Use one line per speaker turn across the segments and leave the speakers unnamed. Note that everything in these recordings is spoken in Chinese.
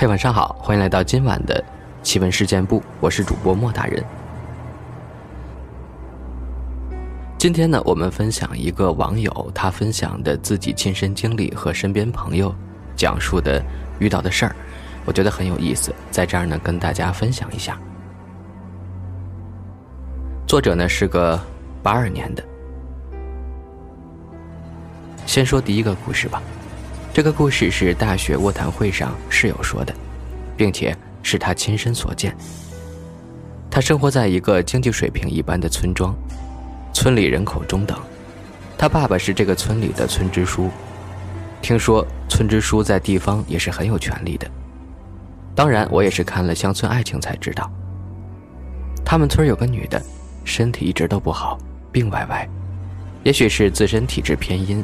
嘿，晚上好，欢迎来到今晚的奇闻事件部，我是主播莫大人。今天呢，我们分享一个网友他分享的自己亲身经历和身边朋友讲述的遇到的事儿，我觉得很有意思，在这儿呢跟大家分享一下。作者呢是个八二年的。先说第一个故事吧，这个故事是大学卧谈会上室友说的，并且是他亲身所见。他生活在一个经济水平一般的村庄，村里人口中等，他爸爸是这个村里的村支书，听说村支书在地方也是很有权力的。当然，我也是看了《乡村爱情》才知道，他们村有个女的。身体一直都不好，病歪歪，也许是自身体质偏阴，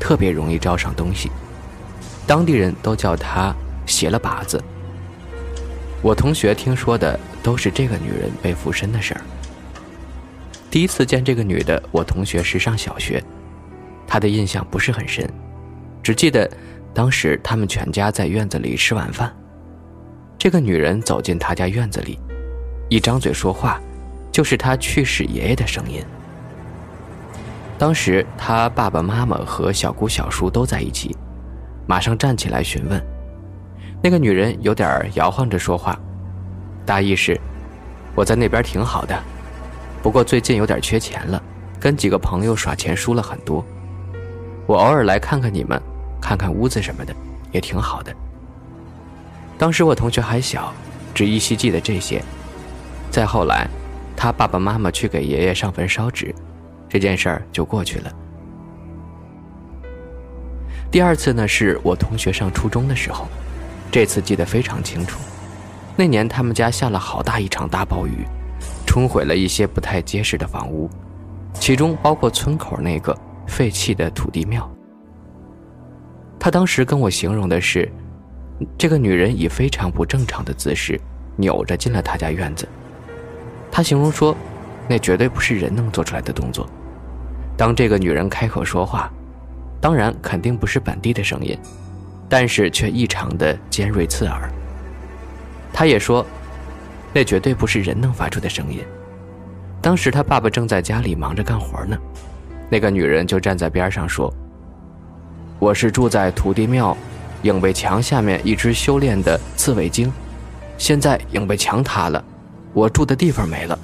特别容易招上东西。当地人都叫她邪了把子。我同学听说的都是这个女人被附身的事儿。第一次见这个女的，我同学是上小学，她的印象不是很深，只记得当时他们全家在院子里吃晚饭，这个女人走进他家院子里，一张嘴说话。就是他去世爷爷的声音。当时他爸爸妈妈和小姑小叔都在一起，马上站起来询问。那个女人有点摇晃着说话，大意是：“我在那边挺好的，不过最近有点缺钱了，跟几个朋友耍钱输了很多。我偶尔来看看你们，看看屋子什么的，也挺好的。”当时我同学还小，只依稀记得这些。再后来。他爸爸妈妈去给爷爷上坟烧纸，这件事儿就过去了。第二次呢，是我同学上初中的时候，这次记得非常清楚。那年他们家下了好大一场大暴雨，冲毁了一些不太结实的房屋，其中包括村口那个废弃的土地庙。他当时跟我形容的是，这个女人以非常不正常的姿势扭着进了他家院子。他形容说：“那绝对不是人能做出来的动作。当这个女人开口说话，当然肯定不是本地的声音，但是却异常的尖锐刺耳。他也说，那绝对不是人能发出的声音。当时他爸爸正在家里忙着干活呢，那个女人就站在边上说：‘我是住在土地庙影背墙下面一只修炼的刺猬精，现在影背墙塌了。’”我住的地方没了，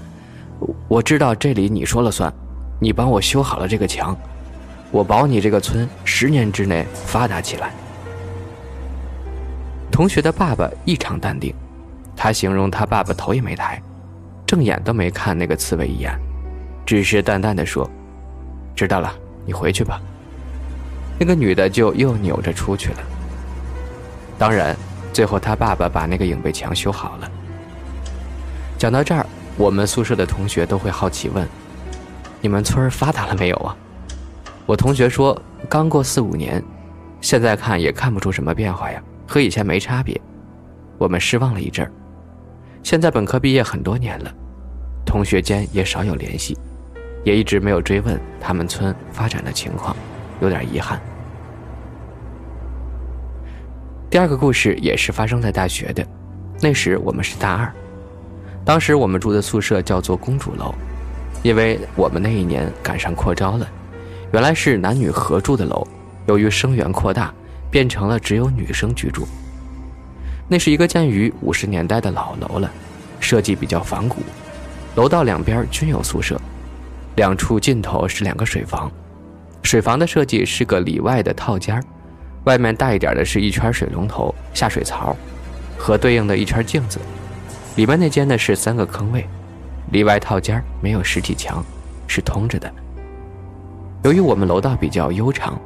我知道这里你说了算，你帮我修好了这个墙，我保你这个村十年之内发达起来。同学的爸爸异常淡定，他形容他爸爸头也没抬，正眼都没看那个刺猬一眼，只是淡淡的说：“知道了，你回去吧。”那个女的就又扭着出去了。当然，最后他爸爸把那个影背墙修好了。讲到这儿，我们宿舍的同学都会好奇问：“你们村发达了没有啊？”我同学说：“刚过四五年，现在看也看不出什么变化呀，和以前没差别。”我们失望了一阵儿。现在本科毕业很多年了，同学间也少有联系，也一直没有追问他们村发展的情况，有点遗憾。第二个故事也是发生在大学的，那时我们是大二。当时我们住的宿舍叫做公主楼，因为我们那一年赶上扩招了，原来是男女合住的楼，由于生源扩大，变成了只有女生居住。那是一个建于五十年代的老楼了，设计比较仿古，楼道两边均有宿舍，两处尽头是两个水房，水房的设计是个里外的套间外面大一点的是一圈水龙头下水槽，和对应的一圈镜子。里面那间呢是三个坑位，里外套间没有实体墙，是通着的。由于我们楼道比较悠长，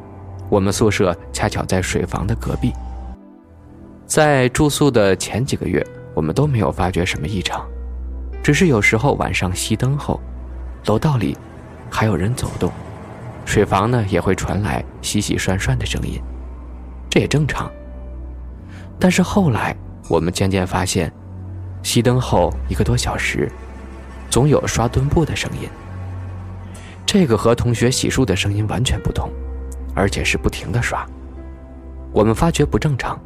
我们宿舍恰巧在水房的隔壁。在住宿的前几个月，我们都没有发觉什么异常，只是有时候晚上熄灯后，楼道里还有人走动，水房呢也会传来洗洗涮涮的声音，这也正常。但是后来我们渐渐发现。熄灯后一个多小时，总有刷墩布的声音。这个和同学洗漱的声音完全不同，而且是不停的刷。我们发觉不正常，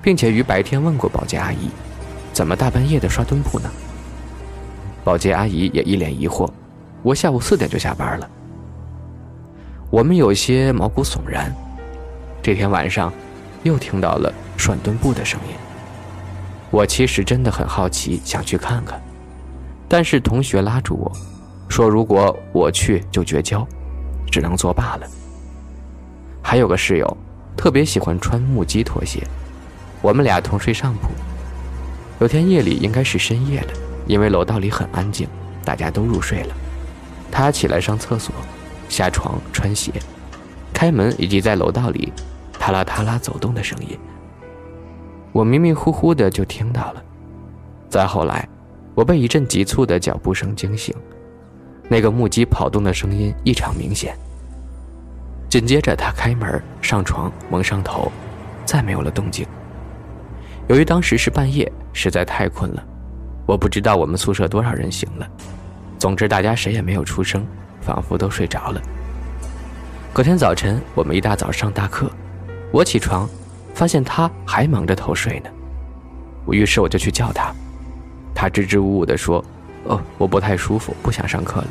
并且于白天问过保洁阿姨，怎么大半夜的刷墩布呢？保洁阿姨也一脸疑惑。我下午四点就下班了。我们有些毛骨悚然。这天晚上，又听到了涮墩布的声音。我其实真的很好奇，想去看看，但是同学拉住我，说如果我去就绝交，只能作罢了。还有个室友，特别喜欢穿木屐拖鞋，我们俩同睡上铺。有天夜里应该是深夜了，因为楼道里很安静，大家都入睡了。他起来上厕所，下床穿鞋，开门以及在楼道里。踏拉踏拉走动的声音，我迷迷糊糊的就听到了。再后来，我被一阵急促的脚步声惊醒，那个木屐跑动的声音异常明显。紧接着，他开门上床蒙上头，再没有了动静。由于当时是半夜，实在太困了，我不知道我们宿舍多少人醒了。总之，大家谁也没有出声，仿佛都睡着了。隔天早晨，我们一大早上大课。我起床，发现他还蒙着头睡呢。我于是我就去叫他，他支支吾吾地说：“哦，我不太舒服，不想上课了。”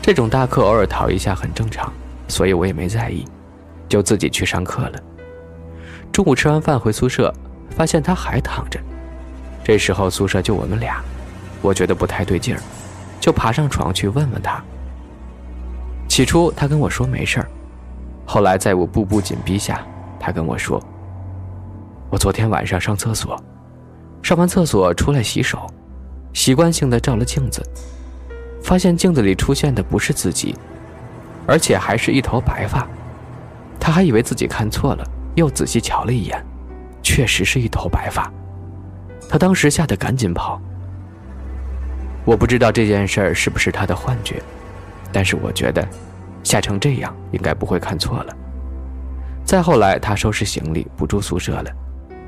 这种大课偶尔逃一下很正常，所以我也没在意，就自己去上课了。中午吃完饭回宿舍，发现他还躺着。这时候宿舍就我们俩，我觉得不太对劲儿，就爬上床去问问他。起初他跟我说没事儿。后来，在我步步紧逼下，他跟我说：“我昨天晚上上厕所，上完厕所出来洗手，习惯性的照了镜子，发现镜子里出现的不是自己，而且还是一头白发。他还以为自己看错了，又仔细瞧了一眼，确实是一头白发。他当时吓得赶紧跑。我不知道这件事儿是不是他的幻觉，但是我觉得。”吓成这样，应该不会看错了。再后来，她收拾行李不住宿舍了，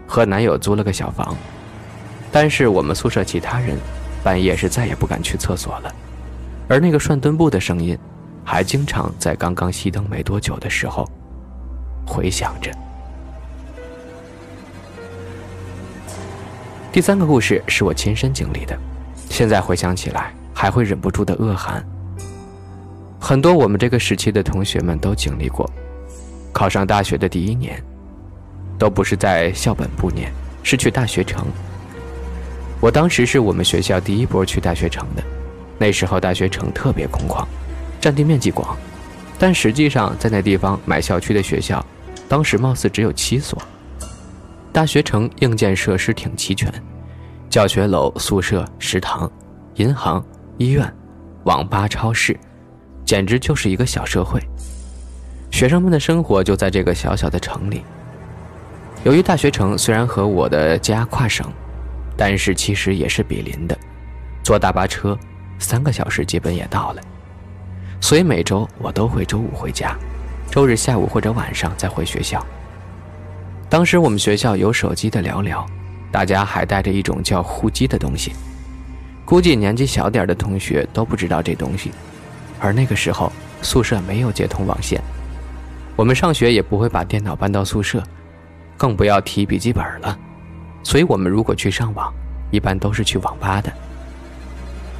和男友租了个小房。但是我们宿舍其他人，半夜是再也不敢去厕所了。而那个涮墩布的声音，还经常在刚刚熄灯没多久的时候，回响着。第三个故事是我亲身经历的，现在回想起来，还会忍不住的恶寒。很多我们这个时期的同学们都经历过，考上大学的第一年，都不是在校本部念，是去大学城。我当时是我们学校第一波去大学城的，那时候大学城特别空旷，占地面积广，但实际上在那地方买校区的学校，当时貌似只有七所。大学城硬件设施挺齐全，教学楼、宿舍、食堂、银行、医院、网吧、超市。简直就是一个小社会，学生们的生活就在这个小小的城里。由于大学城虽然和我的家跨省，但是其实也是比邻的，坐大巴车三个小时基本也到了。所以每周我都会周五回家，周日下午或者晚上再回学校。当时我们学校有手机的寥寥，大家还带着一种叫呼机的东西，估计年纪小点的同学都不知道这东西。而那个时候，宿舍没有接通网线，我们上学也不会把电脑搬到宿舍，更不要提笔记本了。所以，我们如果去上网，一般都是去网吧的。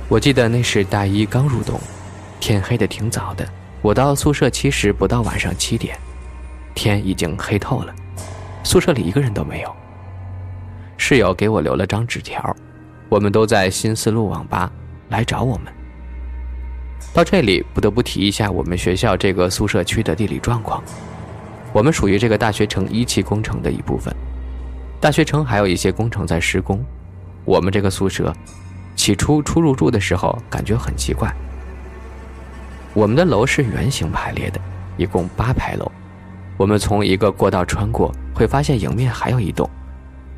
我记得那是大一刚入冬，天黑的挺早的。我到宿舍其实不到晚上七点，天已经黑透了，宿舍里一个人都没有。室友给我留了张纸条，我们都在新四路网吧来找我们。到这里不得不提一下我们学校这个宿舍区的地理状况。我们属于这个大学城一期工程的一部分，大学城还有一些工程在施工。我们这个宿舍，起初初入住的时候感觉很奇怪。我们的楼是圆形排列的，一共八排楼。我们从一个过道穿过，会发现迎面还有一栋，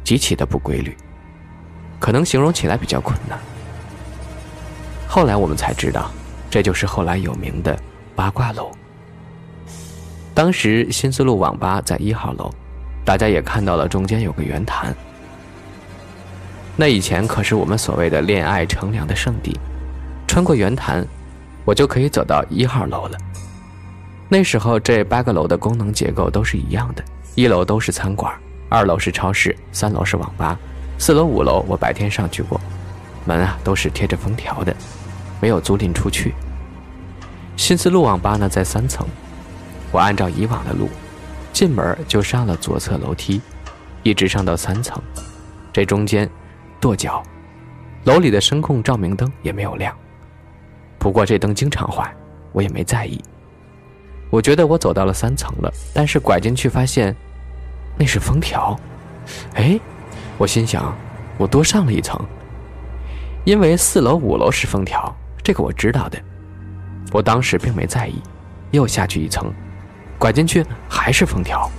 极其的不规律，可能形容起来比较困难。后来我们才知道。这就是后来有名的八卦楼。当时新丝路网吧在一号楼，大家也看到了，中间有个圆坛。那以前可是我们所谓的恋爱乘凉的圣地，穿过圆坛，我就可以走到一号楼了。那时候这八个楼的功能结构都是一样的，一楼都是餐馆，二楼是超市，三楼是网吧，四楼、五楼我白天上去过，门啊都是贴着封条的，没有租赁出去。新思路网吧呢在三层，我按照以往的路，进门就上了左侧楼梯，一直上到三层，这中间跺脚，楼里的声控照明灯也没有亮，不过这灯经常坏，我也没在意。我觉得我走到了三层了，但是拐进去发现。那是封条，哎，我心想，我多上了一层，因为四楼、五楼是封条，这个我知道的。我当时并没在意，又下去一层，拐进去还是封条。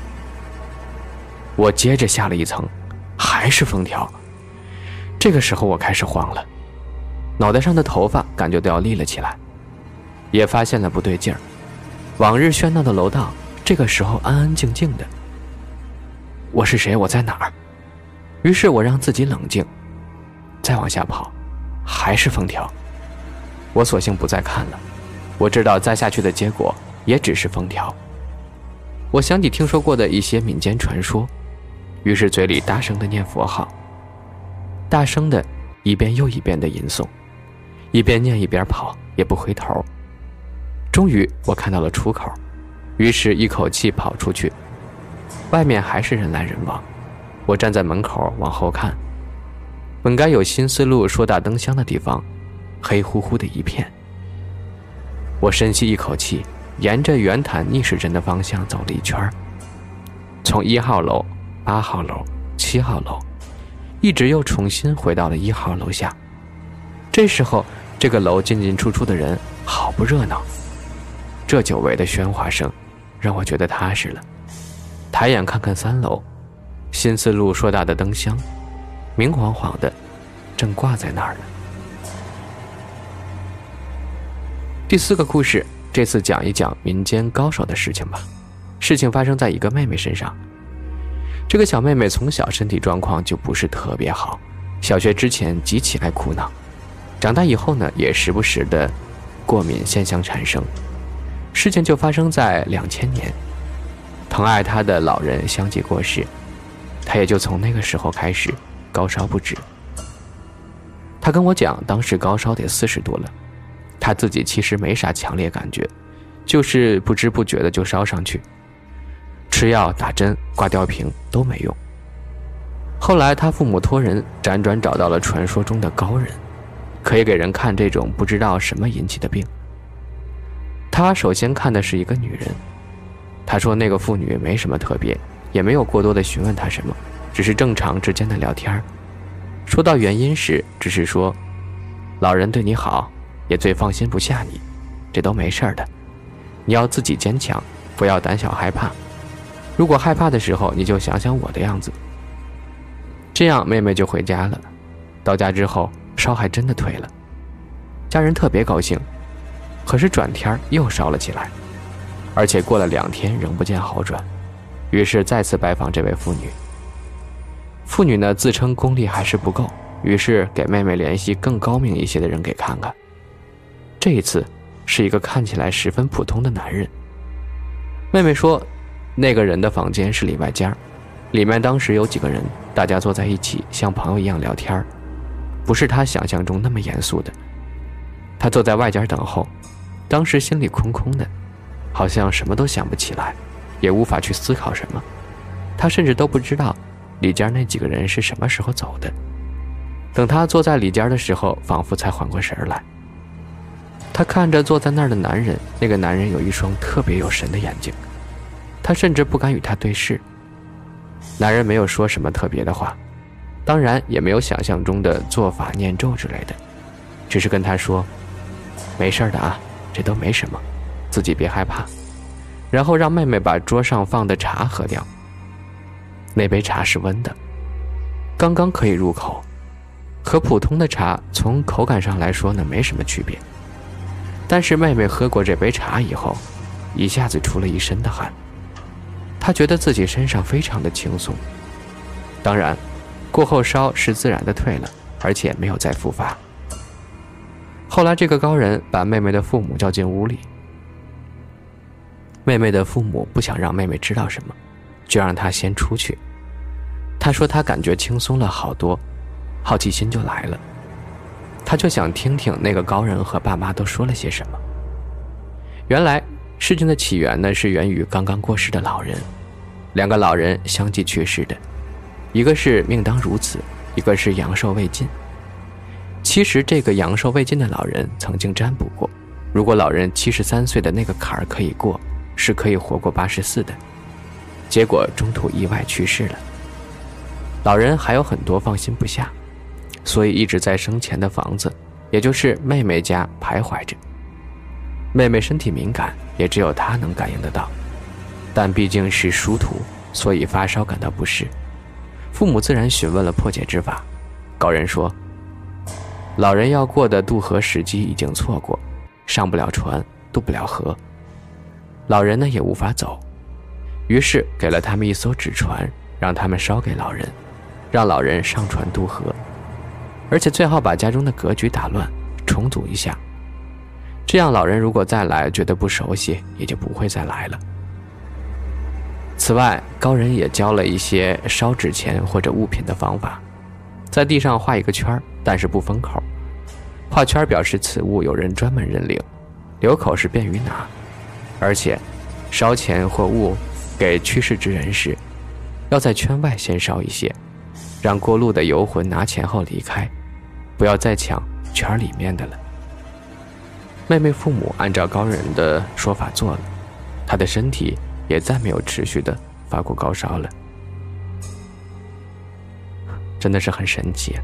我接着下了一层，还是封条。这个时候我开始慌了，脑袋上的头发感觉都要立了起来，也发现了不对劲儿。往日喧闹的楼道，这个时候安安静静的。我是谁？我在哪儿？于是我让自己冷静，再往下跑，还是封条。我索性不再看了。我知道再下去的结果也只是封条。我想起听说过的一些民间传说，于是嘴里大声的念佛号，大声的一遍又一遍的吟诵，一边念一边跑，也不回头。终于我看到了出口，于是一口气跑出去。外面还是人来人往，我站在门口往后看，本该有新思路硕大灯箱的地方，黑乎乎的一片。我深吸一口气，沿着圆潭逆时针的方向走了一圈从一号楼、八号楼、七号楼，一直又重新回到了一号楼下。这时候，这个楼进进出出的人好不热闹，这久违的喧哗声，让我觉得踏实了。抬眼看看三楼，新思路硕大的灯箱，明晃晃的，正挂在那儿呢。第四个故事，这次讲一讲民间高手的事情吧。事情发生在一个妹妹身上。这个小妹妹从小身体状况就不是特别好，小学之前极其爱哭闹，长大以后呢，也时不时的过敏现象产生。事情就发生在两千年。疼爱她的老人相继过世，她也就从那个时候开始高烧不止。他跟我讲，当时高烧得四十度了，他自己其实没啥强烈感觉，就是不知不觉的就烧上去，吃药、打针、挂吊瓶都没用。后来他父母托人辗转找到了传说中的高人，可以给人看这种不知道什么引起的病。他首先看的是一个女人。他说：“那个妇女没什么特别，也没有过多的询问他什么，只是正常之间的聊天说到原因时，只是说，老人对你好，也最放心不下你，这都没事的。你要自己坚强，不要胆小害怕。如果害怕的时候，你就想想我的样子。这样，妹妹就回家了。到家之后，烧还真的退了，家人特别高兴。可是转天又烧了起来。”而且过了两天仍不见好转，于是再次拜访这位妇女。妇女呢自称功力还是不够，于是给妹妹联系更高明一些的人给看看。这一次是一个看起来十分普通的男人。妹妹说，那个人的房间是里外间里面当时有几个人，大家坐在一起像朋友一样聊天不是她想象中那么严肃的。她坐在外间等候，当时心里空空的。好像什么都想不起来，也无法去思考什么。他甚至都不知道里间那几个人是什么时候走的。等他坐在里间的时候，仿佛才缓过神来。他看着坐在那儿的男人，那个男人有一双特别有神的眼睛。他甚至不敢与他对视。男人没有说什么特别的话，当然也没有想象中的做法念咒之类的，只是跟他说：“没事的啊，这都没什么。”自己别害怕，然后让妹妹把桌上放的茶喝掉。那杯茶是温的，刚刚可以入口，和普通的茶从口感上来说呢没什么区别。但是妹妹喝过这杯茶以后，一下子出了一身的汗。她觉得自己身上非常的轻松。当然，过后烧是自然的退了，而且没有再复发。后来这个高人把妹妹的父母叫进屋里。妹妹的父母不想让妹妹知道什么，就让她先出去。她说她感觉轻松了好多，好奇心就来了。他就想听听那个高人和爸妈都说了些什么。原来事情的起源呢是源于刚刚过世的老人，两个老人相继去世的，一个是命当如此，一个是阳寿未尽。其实这个阳寿未尽的老人曾经占卜过，如果老人七十三岁的那个坎儿可以过，是可以活过八十四的。结果中途意外去世了。老人还有很多放心不下，所以一直在生前的房子，也就是妹妹家徘徊着。妹妹身体敏感，也只有她能感应得到。但毕竟是殊途，所以发烧感到不适。父母自然询问了破解之法。高人说。老人要过的渡河时机已经错过，上不了船，渡不了河。老人呢也无法走，于是给了他们一艘纸船，让他们烧给老人，让老人上船渡河，而且最好把家中的格局打乱，重组一下。这样老人如果再来觉得不熟悉，也就不会再来了。此外，高人也教了一些烧纸钱或者物品的方法，在地上画一个圈但是不封口。画圈表示此物有人专门认领，留口是便于拿，而且烧钱或物给去世之人时，要在圈外先烧一些，让过路的游魂拿钱后离开，不要再抢圈里面的了。妹妹父母按照高人的说法做了，她的身体也再没有持续的发过高烧了，真的是很神奇。